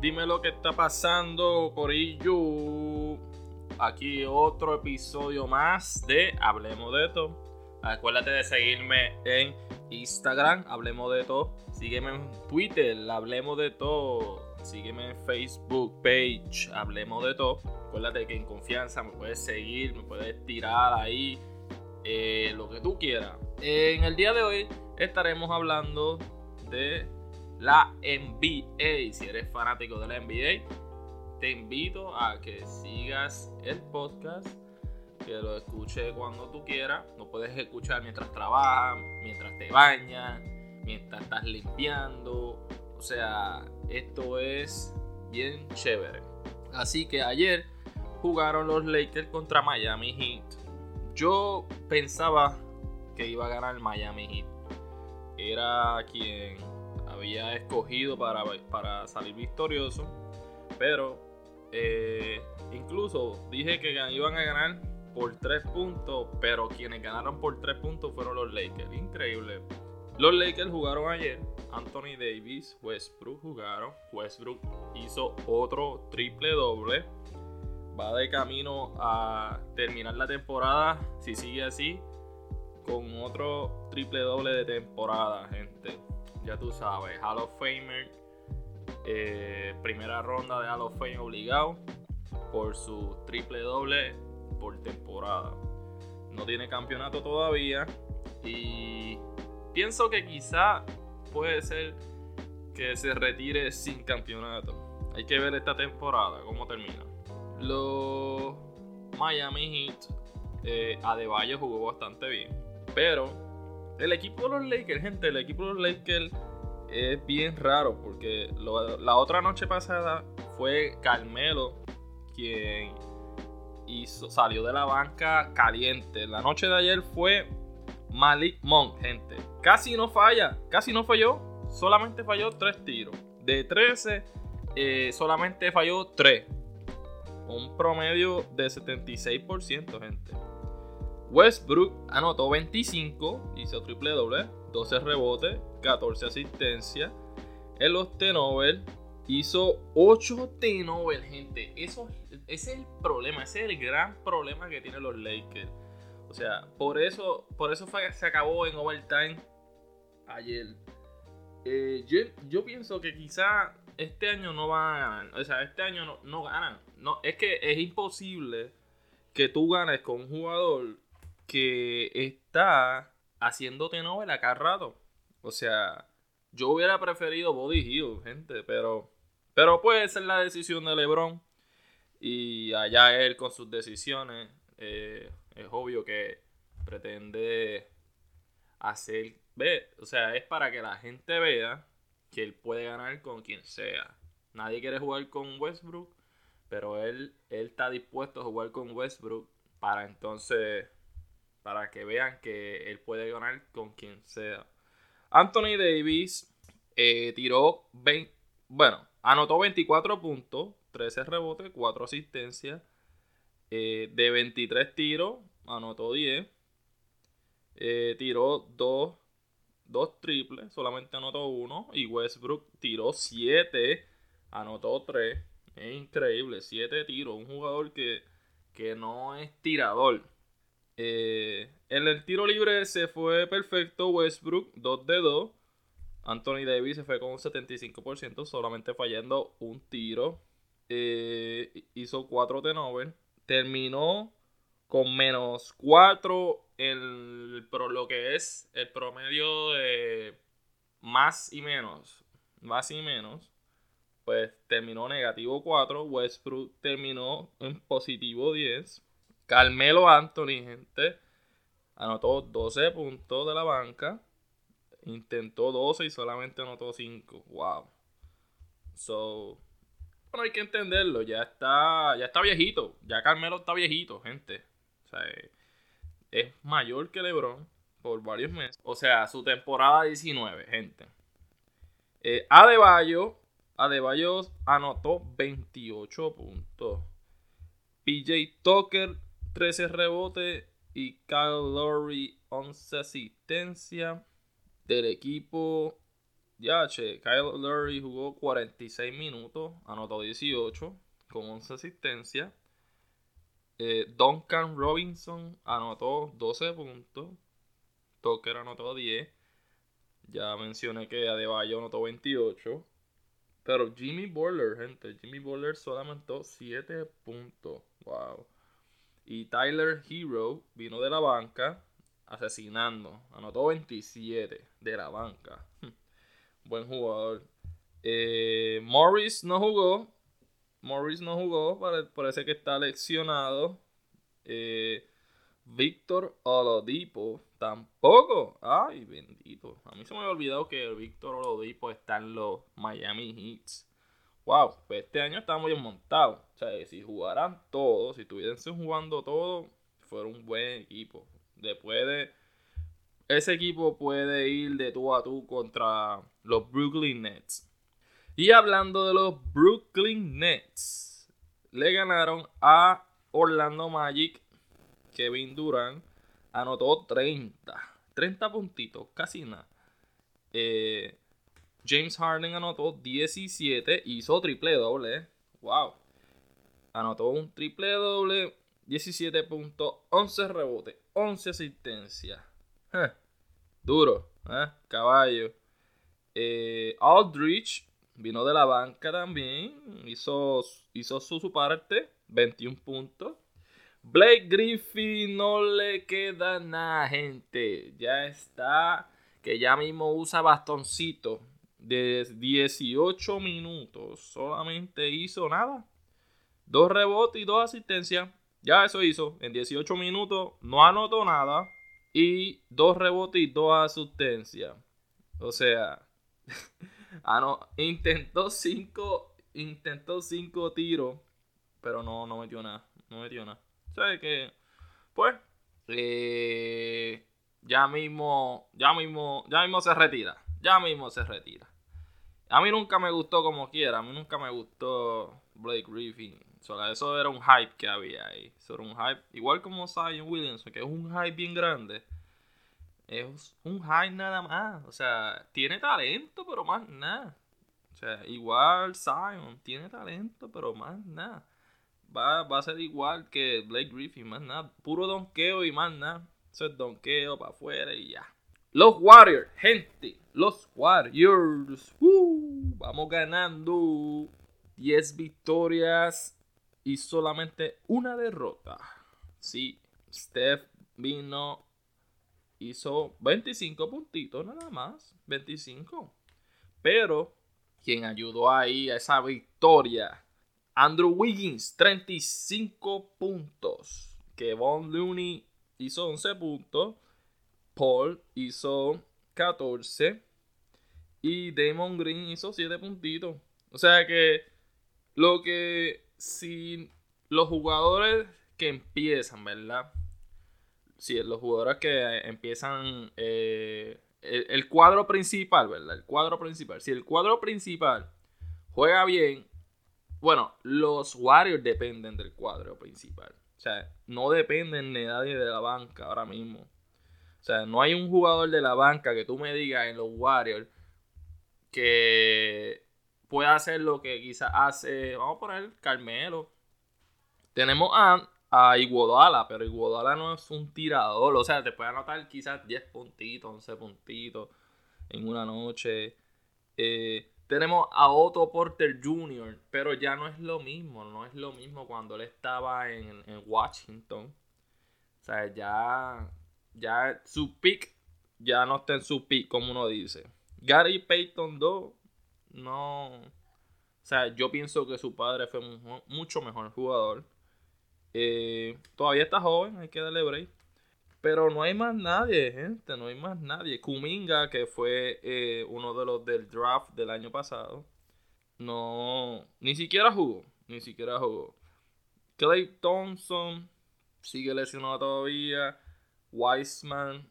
Dime lo que está pasando, Corillo. Aquí otro episodio más de Hablemos de todo. Acuérdate de seguirme en Instagram, Hablemos de todo. Sígueme en Twitter, Hablemos de todo. Sígueme en Facebook page, Hablemos de todo. Acuérdate que en confianza me puedes seguir, me puedes tirar ahí eh, lo que tú quieras. En el día de hoy estaremos hablando de la NBA. Si eres fanático de la NBA, te invito a que sigas el podcast, que lo escuches cuando tú quieras. Lo puedes escuchar mientras trabajas, mientras te bañas, mientras estás limpiando. O sea, esto es bien chévere. Así que ayer jugaron los Lakers contra Miami Heat. Yo pensaba que iba a ganar Miami Heat. Era quien había escogido para, para salir victorioso. Pero eh, incluso dije que iban a ganar por 3 puntos. Pero quienes ganaron por 3 puntos fueron los Lakers. Increíble. Los Lakers jugaron ayer. Anthony Davis, Westbrook jugaron. Westbrook hizo otro triple doble. Va de camino a terminar la temporada. Si sigue así. Con otro triple doble de temporada, gente ya tú sabes, Hall of Famer, eh, primera ronda de Hall of Fame obligado por su triple doble por temporada. No tiene campeonato todavía y pienso que quizá puede ser que se retire sin campeonato. Hay que ver esta temporada, cómo termina. Los Miami Heat, eh, jugó bastante bien, pero el equipo de los Lakers, gente, el equipo de los Lakers es bien raro porque la otra noche pasada fue Carmelo quien salió de la banca caliente. La noche de ayer fue Malik Monk, gente. Casi no falla, casi no falló, solamente falló 3 tiros. De 13, eh, solamente falló 3. Un promedio de 76%, gente. Westbrook anotó 25, hizo triple doble, 12 rebotes, 14 asistencias. En los T-Nobel hizo 8 T-Nobel, gente. Eso, ese es el problema, ese es el gran problema que tienen los Lakers. O sea, por eso, por eso se acabó en overtime ayer. Eh, yo, pienso que quizá este año no van a ganar. O sea, este año no, no ganan. No, es que es imposible que tú ganes con un jugador que está haciéndote novela cada rato. O sea, yo hubiera preferido Body Hill, gente, pero, pero puede ser la decisión de LeBron. Y allá él con sus decisiones. Eh, es obvio que pretende hacer. Ve, o sea, es para que la gente vea que él puede ganar con quien sea. Nadie quiere jugar con Westbrook, pero él, él está dispuesto a jugar con Westbrook para entonces para que vean que él puede ganar con quien sea. Anthony Davis eh, tiró 20, bueno, anotó 24 puntos, 13 rebotes, 4 asistencias. Eh, de 23 tiros, anotó 10. Eh, tiró 2, 2 triples, solamente anotó 1. Y Westbrook tiró 7, anotó 3. Es increíble, 7 tiros. Un jugador que, que no es tirador eh, en el tiro libre se fue perfecto Westbrook, 2 de 2. Anthony Davis se fue con un 75%, solamente fallando un tiro. Eh, hizo 4 de Terminó con menos 4 en lo que es el promedio de más y menos. Más y menos. Pues terminó negativo 4. Westbrook terminó en positivo 10. Carmelo Anthony, gente, anotó 12 puntos de la banca. Intentó 12 y solamente anotó 5. Wow. So, bueno, hay que entenderlo. Ya está, ya está viejito. Ya Carmelo está viejito, gente. O sea, es mayor que LeBron por varios meses. O sea, su temporada 19, gente. Eh, Adebayo, Adebayo anotó 28 puntos. PJ Tucker 13 rebotes y Kyle Lowry 11 asistencia. Del equipo ya, che, Kyle Lowry jugó 46 minutos, anotó 18 con 11 asistencias. Eh, Duncan Robinson anotó 12 puntos. Tucker anotó 10. Ya mencioné que Adebayo anotó 28. Pero Jimmy Butler, gente, Jimmy Butler solamente anotó 7 puntos. Wow. Y Tyler Hero vino de la banca asesinando. Anotó 27 de la banca. Buen jugador. Eh, Morris no jugó. Morris no jugó. Parece que está leccionado. Eh, Víctor Olodipo tampoco. Ay, bendito. A mí se me había olvidado que Víctor Olodipo está en los Miami Heats. Wow, pues este año está muy montado. O sea, si jugaran todos, si estuviesen jugando todos, fuera un buen equipo. Después de. Ese equipo puede ir de tú a tú contra los Brooklyn Nets. Y hablando de los Brooklyn Nets, le ganaron a Orlando Magic. Kevin Durant anotó 30. 30 puntitos, casi nada. Eh, James Harden anotó 17, hizo triple doble. Wow. Anotó un triple doble, 17 puntos, 11 rebotes, 11 asistencias. Duro, ¿eh? caballo. Eh, Aldrich vino de la banca también, hizo, su, su parte, 21 puntos. Blake Griffin no le queda nada, gente. Ya está, que ya mismo usa bastoncito de 18 minutos solamente hizo nada. Dos rebotes y dos asistencias. Ya eso hizo. En 18 minutos no anotó nada. Y dos rebotes y dos asistencias. O sea, no, intentó cinco, intentó cinco tiros. Pero no, no metió nada. No metió nada. Sea que, pues, eh, ya mismo, ya mismo, ya mismo se retira. Ya mismo se retira. A mí nunca me gustó como quiera. A mí nunca me gustó Blake Griffin. eso era un hype que había ahí. Eso era un hype. Igual como Zion Williamson, que es un hype bien grande. Es un hype nada más. O sea, tiene talento, pero más nada. O sea, igual Zion tiene talento, pero más nada. Va, a ser igual que Blake Griffin, más nada. Puro donqueo y más nada. Eso es donqueo para afuera y ya. Los Warriors, gente. Los Warriors. vamos ganando 10 victorias y solamente una derrota. Sí, Steph vino, hizo 25 puntitos nada más. 25. Pero quien ayudó ahí a esa victoria, Andrew Wiggins, 35 puntos. Kevon Looney hizo 11 puntos. Paul hizo 14 y Damon Green hizo 7 puntitos. O sea que lo que si los jugadores que empiezan, ¿verdad? Si los jugadores que empiezan eh, el, cuadro principal, ¿verdad? El cuadro principal. Si el cuadro principal juega bien, bueno, los Warriors dependen del cuadro principal. O sea, no dependen de nadie de la banca ahora mismo. O sea, no hay un jugador de la banca que tú me digas en los Warriors que pueda hacer lo que quizás hace, vamos a poner Carmelo. Tenemos a, a Iguodala, pero Iguodala no es un tirador. O sea, te puede anotar quizás 10 puntitos, 11 puntitos en una noche. Eh, tenemos a Otto Porter Jr., pero ya no es lo mismo. No es lo mismo cuando él estaba en, en Washington. O sea, ya ya su pick ya no está en su pick, como uno dice. Gary Payton 2, no. O sea, yo pienso que su padre fue mucho mejor jugador. Eh, todavía está joven, hay que darle break. Pero no hay más nadie, gente, no hay más nadie. Kuminga, que fue eh, uno de los del draft del año pasado, no. Ni siquiera jugó, ni siquiera jugó. Clay Thompson sigue lesionado todavía. Wiseman,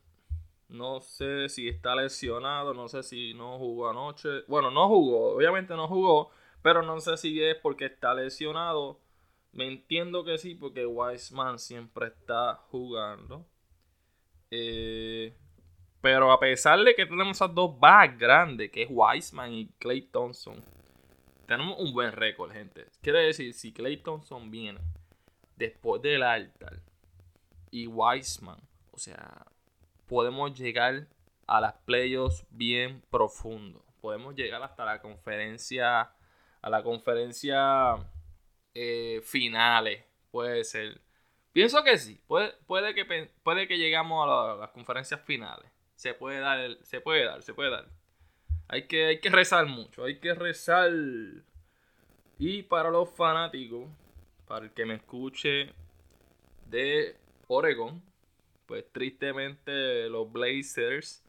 no sé si está lesionado, no sé si no jugó anoche. Bueno, no jugó, obviamente no jugó, pero no sé si es porque está lesionado. Me entiendo que sí, porque Wiseman siempre está jugando. Eh, Pero a pesar de que tenemos esas dos bajas grandes, que es Wiseman y Clay Thompson, tenemos un buen récord, gente. Quiere decir, si Clay Thompson viene después del altar y Wiseman, o sea, podemos llegar a las playoffs bien profundo. Podemos llegar hasta la conferencia, a la conferencia eh, finales, puede ser. Pienso que sí, puede, puede, que, puede que llegamos a, las conferencias finales. Se puede dar, se puede dar, se puede dar. Hay que, hay que rezar mucho, hay que rezar. Y para los fanáticos, para el que me escuche de Oregon, pues tristemente los Blazers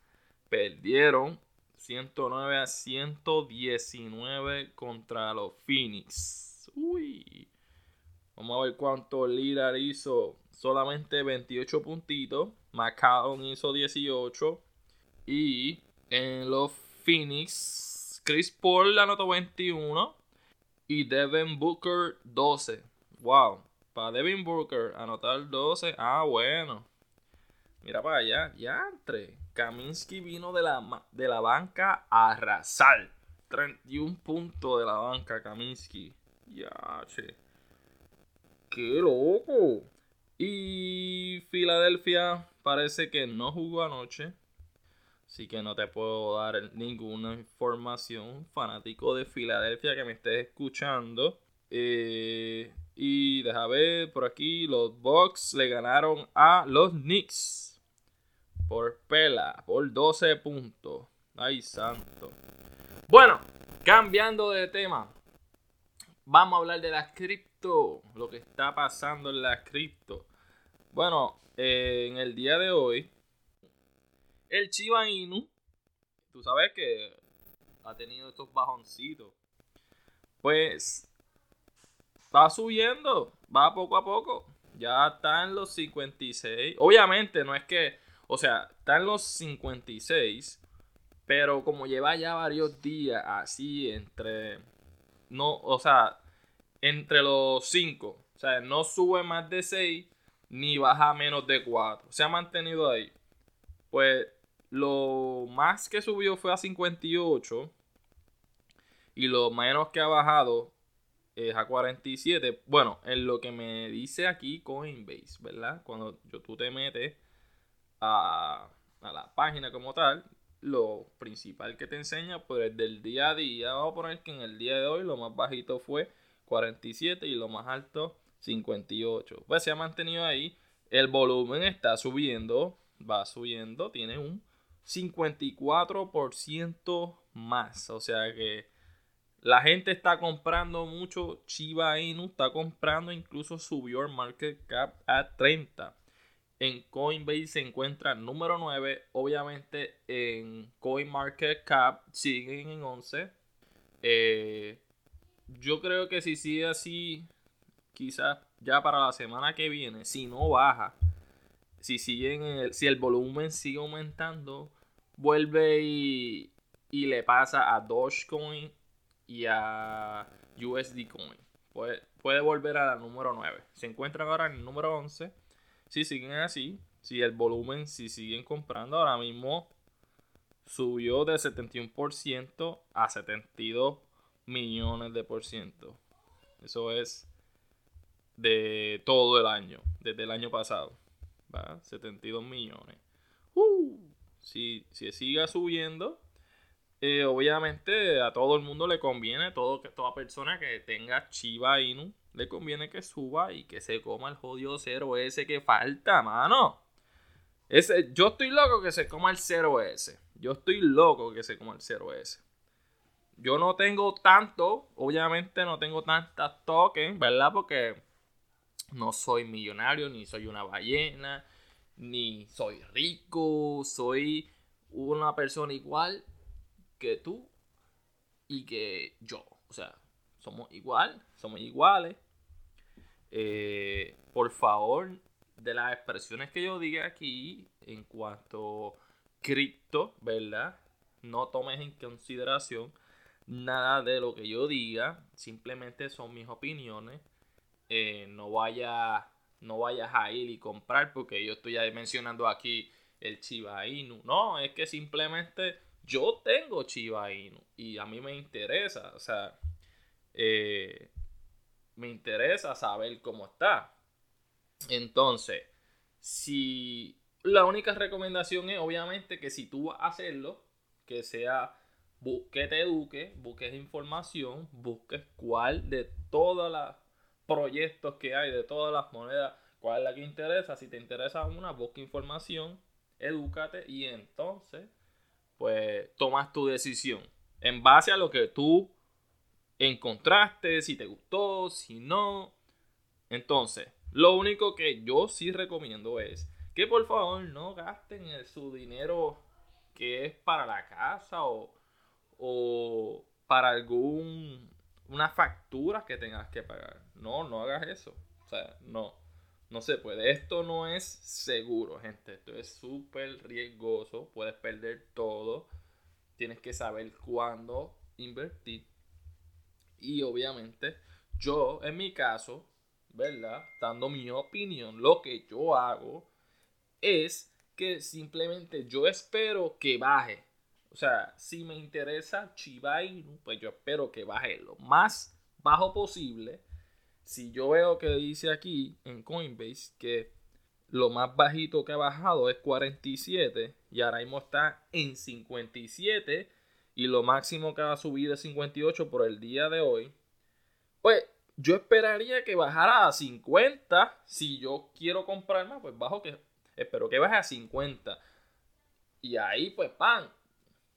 perdieron 109 a 119 contra los Phoenix. Uy. Vamos a ver cuánto Lillard hizo. Solamente 28 puntitos. McCallum hizo 18. Y en los Phoenix, Chris Paul anotó 21. Y Devin Booker 12. Wow. Para Devin Booker anotar 12. Ah, bueno. Mira para allá. Ya entre. Kaminsky vino de la, de la banca a arrasar. 31 puntos de la banca, Kaminsky. Ya, che. ¡Qué loco! Y Filadelfia parece que no jugó anoche. Así que no te puedo dar ninguna información. Fanático de Filadelfia que me estés escuchando. Eh, y deja ver por aquí. Los Bucks le ganaron a los Knicks. Por pela. Por 12 puntos. Ay, santo. Bueno, cambiando de tema. Vamos a hablar de las cripto. Lo que está pasando en las cripto. Bueno, eh, en el día de hoy el Chiba Inu, tú sabes que ha tenido estos bajoncitos. Pues va subiendo, va poco a poco. Ya está en los 56. Obviamente no es que, o sea, está en los 56. Pero como lleva ya varios días así entre, no, o sea, entre los 5. O sea, no sube más de 6 ni baja menos de 4. Se ha mantenido ahí. Pues lo más que subió fue a 58. Y lo menos que ha bajado es a 47. Bueno, en lo que me dice aquí Coinbase, ¿verdad? Cuando yo, tú te metes a, a la página como tal, lo principal que te enseña, pues del día a día, vamos a poner que en el día de hoy lo más bajito fue 47 y lo más alto 58. Pues se ha mantenido ahí. El volumen está subiendo, va subiendo, tiene un 54% más. O sea que la gente está comprando mucho. Chiba Inu está comprando, incluso subió el market cap a 30. En Coinbase se encuentra número 9. Obviamente en CoinMarketCap siguen en 11. Eh, yo creo que si sigue así, quizás ya para la semana que viene, si no baja, si siguen el, si el volumen sigue aumentando, vuelve y, le pasa a Dogecoin y a USD Coin. Puede, puede volver a la número 9. Se encuentran ahora en el número 11. Si siguen así, si el volumen, si siguen comprando, ahora mismo subió de 71% a 72 millones de por ciento. Eso es de todo el año, desde el año pasado. ¿va? 72 millones. Uh si, si siga subiendo, eh, obviamente a todo el mundo le conviene, todo, toda persona que tenga Chiva Inu, le conviene que suba y que se coma el jodido cero ese que falta, mano. Ese, yo estoy loco que se coma el cero s Yo estoy loco que se coma el cero s Yo no tengo tanto, obviamente no tengo tantas tokens, ¿verdad? Porque no soy millonario, ni soy una ballena, ni soy rico, soy una persona igual que tú y que yo. O sea, somos igual, somos iguales. Eh, por favor, de las expresiones que yo diga aquí en cuanto cripto, ¿verdad? No tomes en consideración nada de lo que yo diga, simplemente son mis opiniones. Eh, no vaya no vayas a ir y comprar porque yo estoy ya mencionando aquí el Chiba Inu. No, es que simplemente yo tengo Chiba Inu y a mí me interesa, o sea, eh, me interesa saber cómo está. Entonces, si la única recomendación es obviamente que si tú vas a hacerlo, que sea que te eduque, busques información, busques cuál de todos los proyectos que hay, de todas las monedas, cuál es la que interesa. Si te interesa una, busca información, edúcate y entonces, pues tomas tu decisión en base a lo que tú encontraste, si te gustó, si no. Entonces, lo único que yo sí recomiendo es que por favor no gasten su dinero que es para la casa o, o para algún una factura que tengas que pagar. No, no hagas eso. O sea, no. No se puede. Esto no es seguro, gente. Esto es súper riesgoso. Puedes perder todo. Tienes que saber cuándo invertir. Y obviamente, yo en mi caso, ¿verdad? Dando mi opinión, lo que yo hago es que simplemente yo espero que baje. O sea, si me interesa Chiba Inu, pues yo espero que baje lo más bajo posible. Si yo veo que dice aquí en Coinbase que lo más bajito que ha bajado es 47 y ahora mismo está en 57 y lo máximo que ha subido es 58 por el día de hoy, pues yo esperaría que bajara a 50. Si yo quiero comprar más, pues bajo que espero que baje a 50. Y ahí, pues, pan,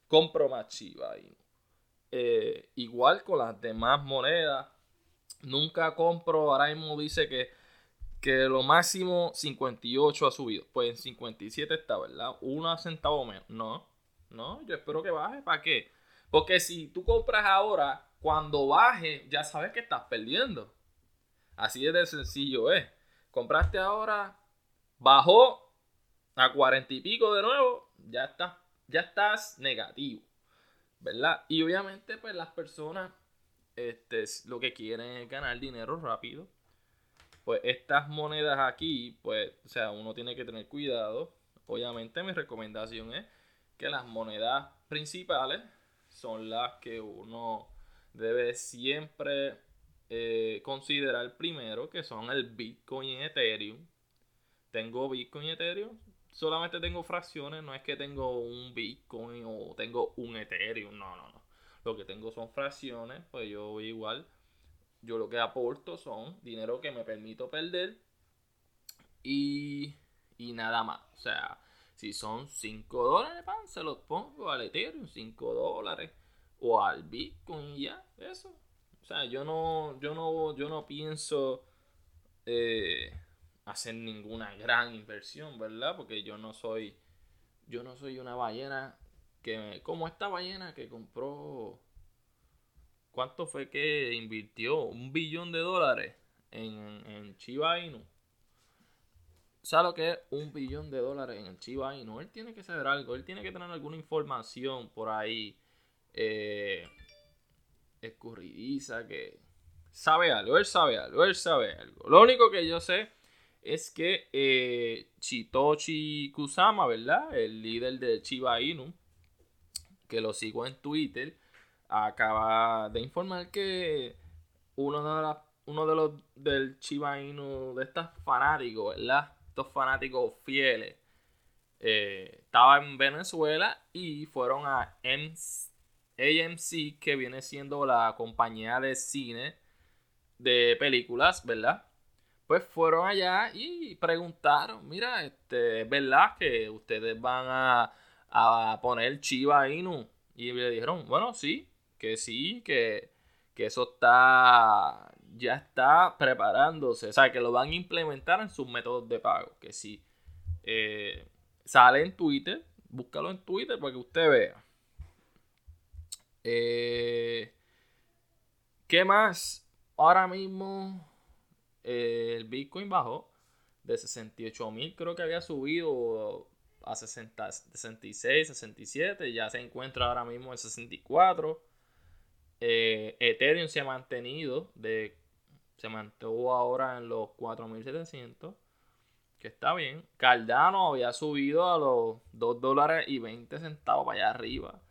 compro más Chiva. Eh, igual con las demás monedas. Nunca compro, ahora dice que, que lo máximo 58 ha subido. Pues en 57 está, ¿verdad? Una centavo menos. No, no, yo espero que baje. ¿Para qué? Porque si tú compras ahora, cuando baje, ya sabes que estás perdiendo. Así de sencillo es. Compraste ahora, bajó, a cuarenta y pico de nuevo, ya estás, ya estás negativo. ¿Verdad? Y obviamente, pues las personas este, lo que quieren es ganar dinero rápido. Pues estas monedas aquí, pues, o sea, uno tiene que tener cuidado. Obviamente, mi recomendación es que las monedas principales son las que uno debe siempre eh, considerar primero, que son el Bitcoin y Ethereum. Tengo Bitcoin y Ethereum, solamente tengo fracciones, no es que tengo un Bitcoin o tengo un Ethereum, no, no, no. Lo que tengo son fracciones, pues yo igual, yo lo que aporto son dinero que me permito perder y, y nada más. O sea, si son 5 dólares, pan, se los pongo al Ethereum, 5 dólares o al Bitcoin y ya, eso. O sea, yo no, yo no, yo no pienso eh, hacer ninguna gran inversión, ¿verdad? Porque yo no soy, yo no soy una ballena que, como esta ballena que compró, ¿cuánto fue que invirtió? Un billón de dólares en, en Chiba Inu. ¿Sabe lo que es un billón de dólares en el Chiba Inu? Él tiene que saber algo, él tiene que tener alguna información por ahí eh, escurridiza que sabe algo, él sabe algo, él sabe algo. Lo único que yo sé es que eh, Chitochi Kusama, ¿verdad? El líder de Chiba Inu, que lo sigo en Twitter, acaba de informar que uno de, uno de los del Chiba Inu, de estos fanáticos, ¿verdad? Fanáticos fieles, eh, estaba en Venezuela y fueron a AMC, que viene siendo la compañía de cine de películas, ¿verdad? pues fueron allá y preguntaron, mira, este, ¿es verdad que ustedes van a, a poner Chiva Inu? Y le dijeron, bueno, sí, que sí, que, eso está, ya está preparándose, o sea, que lo van a implementar en sus métodos de pago, que sí. Eh, sale en Twitter, búscalo en Twitter para que usted vea. Eh, ¿Qué más? Ahora mismo el Bitcoin bajó de 68 mil, creo que había subido a 60, 66, 67, ya se encuentra ahora mismo en 64. Eh, Ethereum se ha mantenido, de, se mantuvo ahora en los 4700. que está bien. Cardano había subido a los 2 dólares y 20 centavos para allá arriba.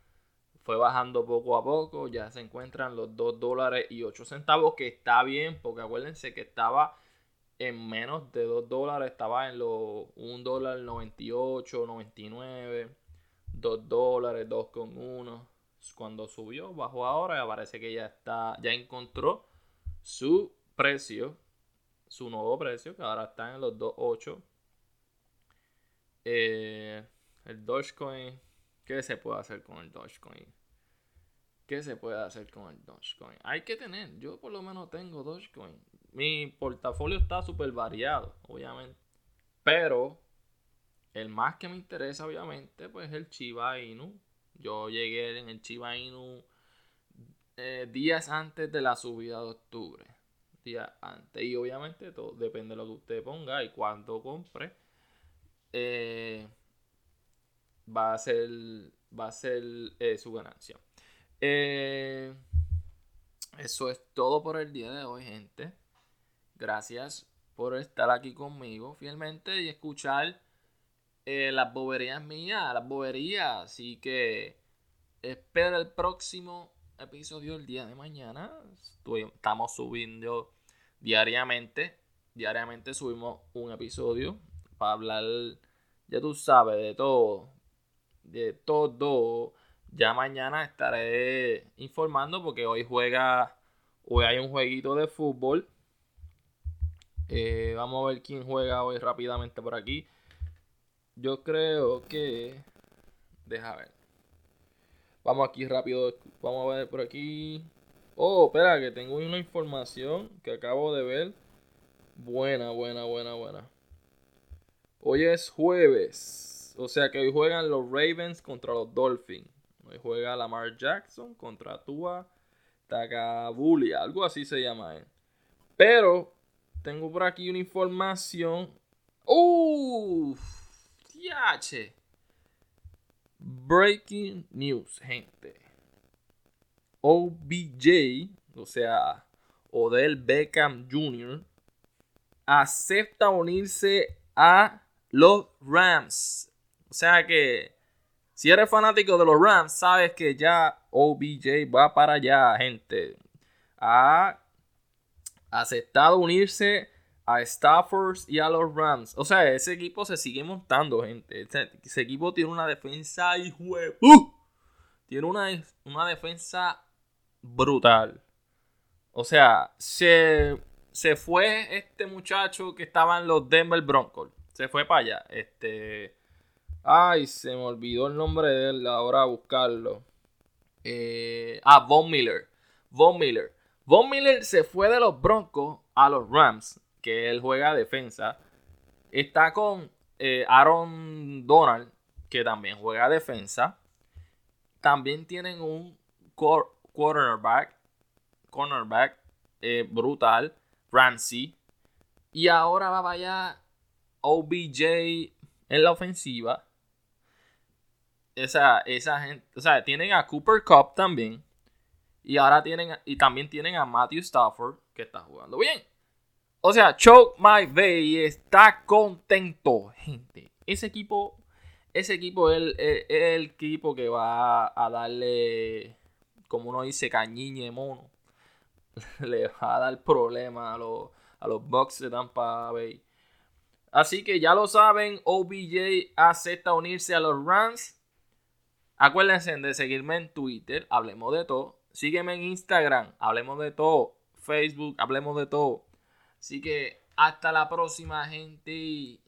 Fue bajando poco a poco, ya se encuentran los 2 dólares y 8 centavos, que está bien, porque acuérdense que estaba en menos de 2 dólares, estaba en los 1 dólar 98, 99, 2 dólares, 2,1. Cuando subió, bajó ahora parece que ya está, ya encontró su precio su nuevo precio, que ahora está en los 2.8. Eh, el Dogecoin, ¿qué se puede hacer con el Dogecoin? ¿Qué se puede hacer con el Dogecoin? Hay que tener, yo por lo menos tengo Dogecoin. Mi portafolio está súper variado, obviamente. Pero el más que me interesa, obviamente, pues es el Chiba Inu. Yo llegué en el Chiba Inu eh, días antes de la subida de octubre antes. Y obviamente todo depende de lo que usted ponga y cuánto compre. Eh, va a ser, va a ser eh, su ganancia. Eh, eso es todo por el día de hoy, gente. Gracias por estar aquí conmigo fielmente y escuchar las boberías mías, las boberías. Así que espera el próximo episodio el día de mañana. estamos subiendo diariamente. Diariamente subimos un episodio para hablar, ya tú sabes, de todo. De todo. Ya mañana estaré informando porque hoy juega, hoy hay un jueguito de fútbol. Eh, vamos a ver quién juega hoy rápidamente por aquí. Yo creo que... Deja ver. Vamos aquí rápido. Vamos a ver por aquí. Oh, espera, que tengo una información que acabo de ver. Buena, buena, buena, buena. Hoy es jueves. O sea que hoy juegan los Ravens contra los Dolphins. Hoy juega Lamar Jackson contra Tua Tagabulia. Algo así se llama él. Pero tengo por aquí una información. ¡Uff! ¡Yache! Breaking news, gente. OBJ, o sea, Odell Beckham Jr., acepta unirse a los Rams. O sea que si eres fanático de los Rams, sabes que ya OBJ va para allá, gente. Ha aceptado unirse a Stafford y a los Rams. O sea, ese equipo se sigue montando, gente. Ese, equipo tiene una defensa, hijo ¡Uh! Tiene una, una defensa brutal. O sea, se, se fue este muchacho que estaba en los Denver Broncos. Se fue para allá. Este. Ay, se me olvidó el nombre de él. Ahora a buscarlo. Eh, ah, Von Miller. Von Miller. Von Miller se fue de los Broncos a los Rams. Que él juega defensa. Está con eh, Aaron Donald. Que también juega defensa. También tienen un cornerback, cornerback eh, brutal, Ramsey. Y ahora va allá OBJ en la ofensiva. Esa, esa gente, o sea, tienen a Cooper Cup también. Y ahora tienen, y también tienen a Matthew Stafford, que está jugando bien. O sea, Choke My Bay está contento, gente. Ese equipo, ese equipo es el equipo que va a darle como uno dice, cañiñe mono, le va a dar problema a los, a los de Tampa Bay. Así que ya lo saben, OBJ acepta unirse a los Rams. Acuérdense de seguirme en Twitter, hablemos de todo. Sígueme en Instagram, hablemos de todo. Facebook, hablemos de todo. Así que hasta la próxima, gente.